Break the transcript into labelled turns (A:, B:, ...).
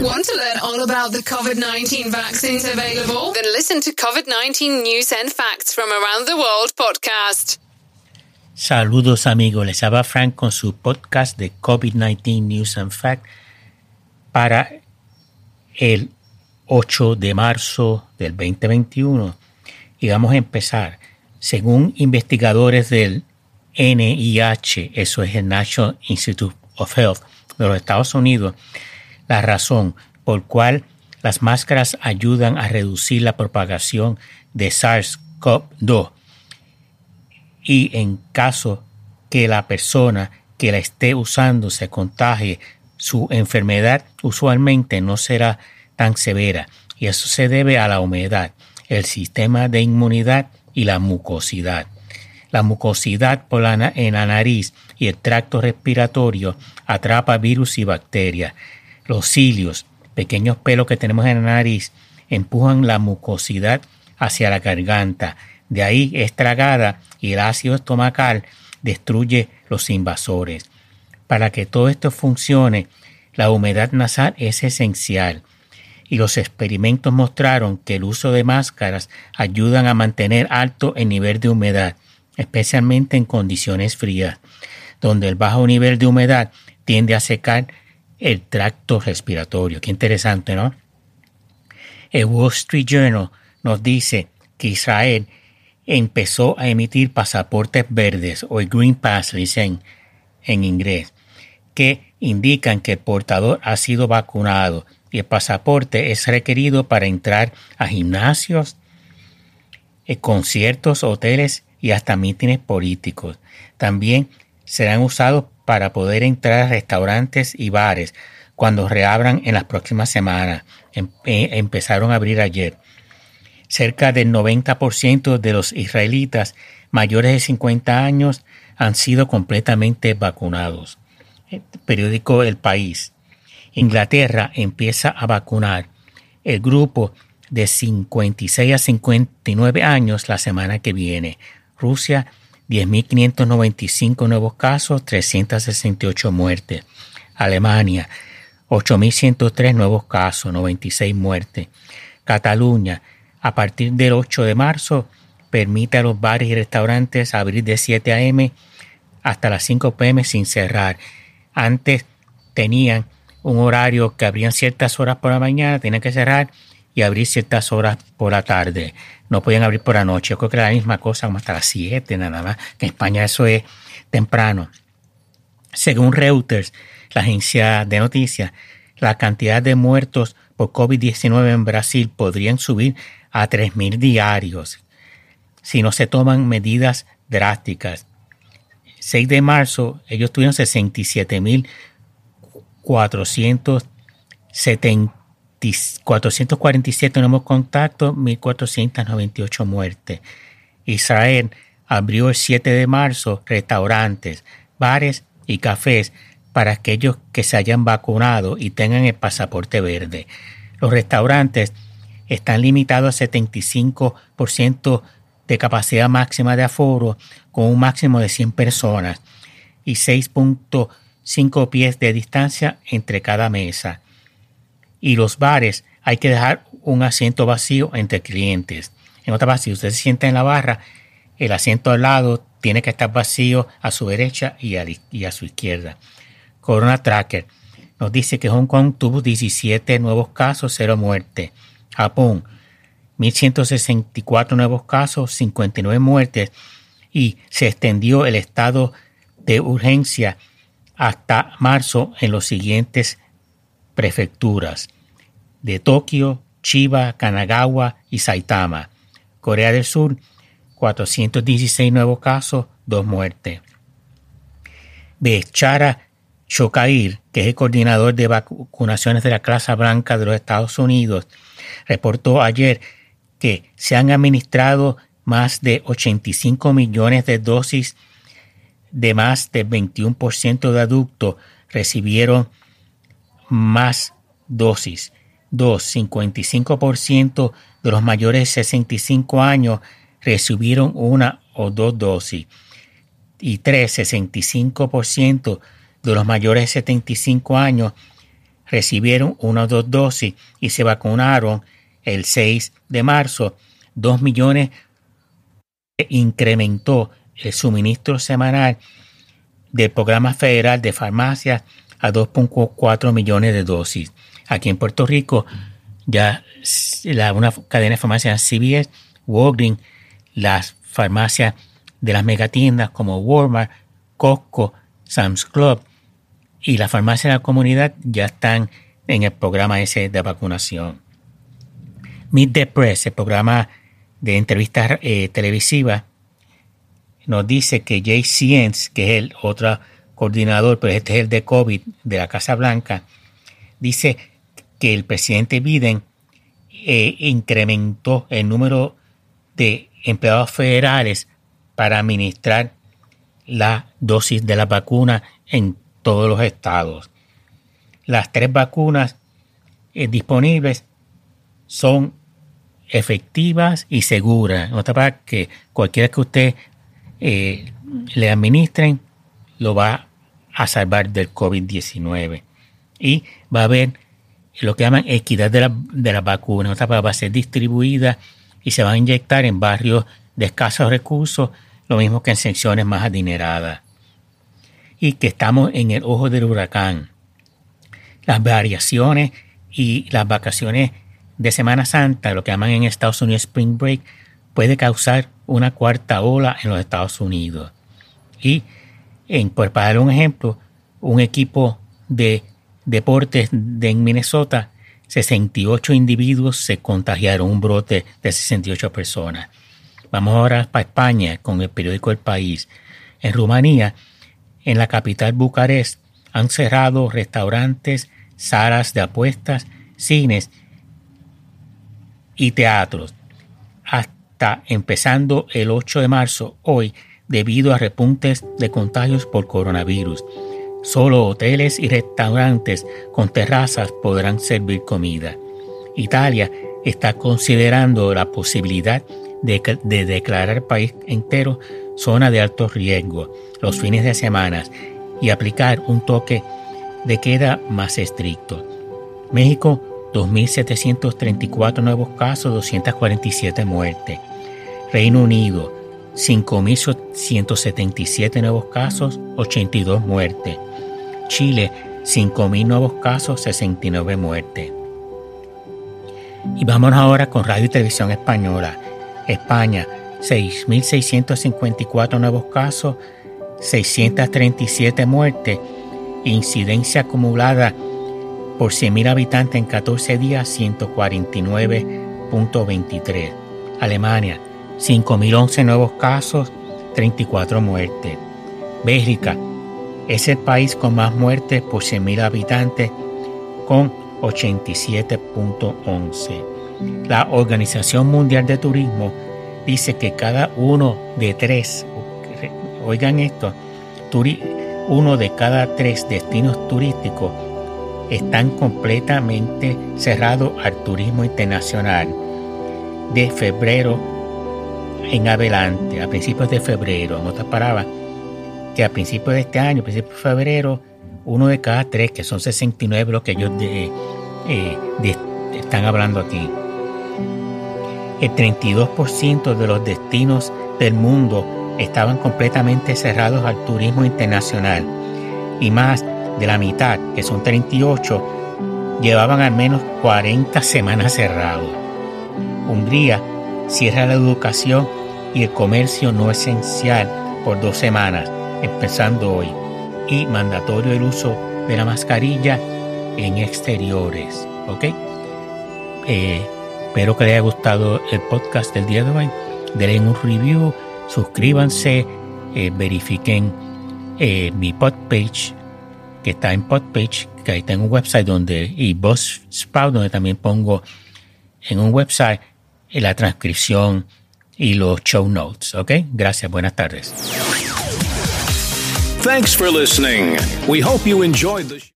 A: Want to learn all about the COVID 19 vaccines available? Then listen to COVID 19 News and Facts from Around the World podcast.
B: Saludos amigos, les habla Frank con su podcast de COVID-19 News and Facts para el 8 de marzo del 2021. Y vamos a empezar. Según investigadores del NIH, eso es el National Institute of Health de los Estados Unidos, la razón por cual las máscaras ayudan a reducir la propagación de SARS-CoV-2 y en caso que la persona que la esté usando se contagie, su enfermedad usualmente no será tan severa y eso se debe a la humedad, el sistema de inmunidad y la mucosidad. La mucosidad por la, en la nariz y el tracto respiratorio atrapa virus y bacterias. Los cilios, pequeños pelos que tenemos en la nariz, empujan la mucosidad hacia la garganta. De ahí es tragada y el ácido estomacal destruye los invasores. Para que todo esto funcione, la humedad nasal es esencial y los experimentos mostraron que el uso de máscaras ayudan a mantener alto el nivel de humedad, especialmente en condiciones frías, donde el bajo nivel de humedad tiende a secar el tracto respiratorio. Qué interesante, ¿no? El Wall Street Journal nos dice que Israel empezó a emitir pasaportes verdes o Green Pass, dicen en inglés, que indican que el portador ha sido vacunado y el pasaporte es requerido para entrar a gimnasios, eh, conciertos, hoteles y hasta mítines políticos. También serán usados para poder entrar a restaurantes y bares cuando reabran en las próximas semanas. Em, eh, empezaron a abrir ayer. Cerca del 90% de los israelitas mayores de 50 años han sido completamente vacunados. Periódico El País. Inglaterra empieza a vacunar el grupo de 56 a 59 años la semana que viene. Rusia 10.595 nuevos casos, 368 muertes. Alemania, 8.103 nuevos casos, 96 muertes. Cataluña, a partir del 8 de marzo, permite a los bares y restaurantes abrir de 7 a.m. hasta las 5 p.m. sin cerrar. Antes tenían un horario que abrían ciertas horas por la mañana, tenían que cerrar y abrir ciertas horas por la tarde. No podían abrir por la noche. Yo creo que era la misma cosa, como hasta las 7 nada más. En España eso es temprano. Según Reuters, la agencia de noticias, la cantidad de muertos por COVID-19 en Brasil podrían subir a 3.000 diarios si no se toman medidas drásticas. 6 de marzo, ellos tuvieron 67.470 447 nuevos contactos, 1.498 muertes. Israel abrió el 7 de marzo restaurantes, bares y cafés para aquellos que se hayan vacunado y tengan el pasaporte verde. Los restaurantes están limitados a 75% de capacidad máxima de aforo con un máximo de 100 personas y 6.5 pies de distancia entre cada mesa y los bares hay que dejar un asiento vacío entre clientes. En otra parte, si usted se sienta en la barra, el asiento al lado tiene que estar vacío a su derecha y a, su izquierda. Corona Tracker nos dice que Hong Kong tuvo 17 nuevos casos, 0 muertes. Japón, 1.164 nuevos casos, 59 muertes y se extendió el estado de urgencia hasta marzo en los siguientes prefecturas de Tokio, Chiba, Kanagawa y Saitama. Corea del Sur, 416 nuevos casos, dos muertes. Bechara Chokair, que es el coordinador de vacunaciones de la clase blanca de los Estados Unidos, reportó ayer que se han administrado más de 85 millones de dosis de más del 21% de adultos recibieron más dosis. 2. 55% de los mayores de 65 años recibieron una o dos dosis. Y 3. 65% de los mayores de 75 años recibieron una o dos dosis y se vacunaron el 6 de marzo. 2 millones incrementó el suministro semanal del programa federal de farmacias a 2.4 millones de dosis. Aquí en Puerto Rico, ya la, una cadena de farmacias CVS, Walgreens, las farmacias de las megatiendas como Walmart, Costco, Sam's Club y la farmacia de la comunidad ya están en el programa ese de vacunación. Meet the Press, el programa de entrevistas eh, televisivas, nos dice que Jay Sienz, que es el otro coordinador, pero este es el de COVID de la Casa Blanca, dice que el presidente Biden eh, incrementó el número de empleados federales para administrar la dosis de la vacuna en todos los estados. Las tres vacunas eh, disponibles son efectivas y seguras. Nota para que cualquiera que usted eh, le administren lo va a salvar del COVID-19. Y va a haber lo que llaman equidad de la, de la vacuna. Nota va a ser distribuida y se va a inyectar en barrios de escasos recursos, lo mismo que en secciones más adineradas. Y que estamos en el ojo del huracán. Las variaciones y las vacaciones de Semana Santa, lo que llaman en Estados Unidos Spring Break, puede causar una cuarta ola en los Estados Unidos. Y, en, por para dar un ejemplo, un equipo de deportes de en Minnesota, 68 individuos se contagiaron, un brote de 68 personas. Vamos ahora para España con el periódico El País. En Rumanía, en la capital Bucarest, han cerrado restaurantes, salas de apuestas, cines y teatros hasta empezando el 8 de marzo hoy debido a repuntes de contagios por coronavirus. Solo hoteles y restaurantes con terrazas podrán servir comida. Italia está considerando la posibilidad de, declarar el país entero zona de alto riesgo los fines de semana y aplicar un toque de queda más estricto. México 2.734 nuevos casos, 247 muertes. Reino Unido, 5.177 nuevos casos, 82 muertes. Chile, 5.000 nuevos casos, 69 muertes. Y vámonos ahora con Radio y Televisión Española. España, 6.654 nuevos casos, 637 muertes. Incidencia acumulada por 100.000 habitantes en 14 días, 149.23. Alemania, 5.011 nuevos casos, 34 muertes. Bélgica es el país con más muertes por 100.000 habitantes, con 87.11. La Organización Mundial de Turismo dice que cada uno de tres, oigan esto, uno de cada tres destinos turísticos están completamente cerrados al turismo internacional de febrero en adelante, a principios de febrero. En otras palabras, que a principios de este año, a principios de febrero, uno de cada tres, que son 69 los que ellos eh, están hablando aquí. El 32% de los destinos del mundo estaban completamente cerrados al turismo internacional y más de la mitad, que son 38, llevaban al menos 40 semanas cerrados. Hungría cierra la educación y el comercio no esencial por dos semanas, empezando hoy, y mandatorio el uso de la mascarilla en exteriores. ¿Ok? Eh, espero que les haya gustado el podcast del día de hoy. Denle un review, suscríbanse, eh, verifiquen eh, mi podpage que está en Podpage, que ahí tengo un website donde, y Buzzsprout, donde también pongo en un website la transcripción y los show notes. ¿Ok? Gracias. Buenas tardes. Thanks for listening. We hope you enjoyed the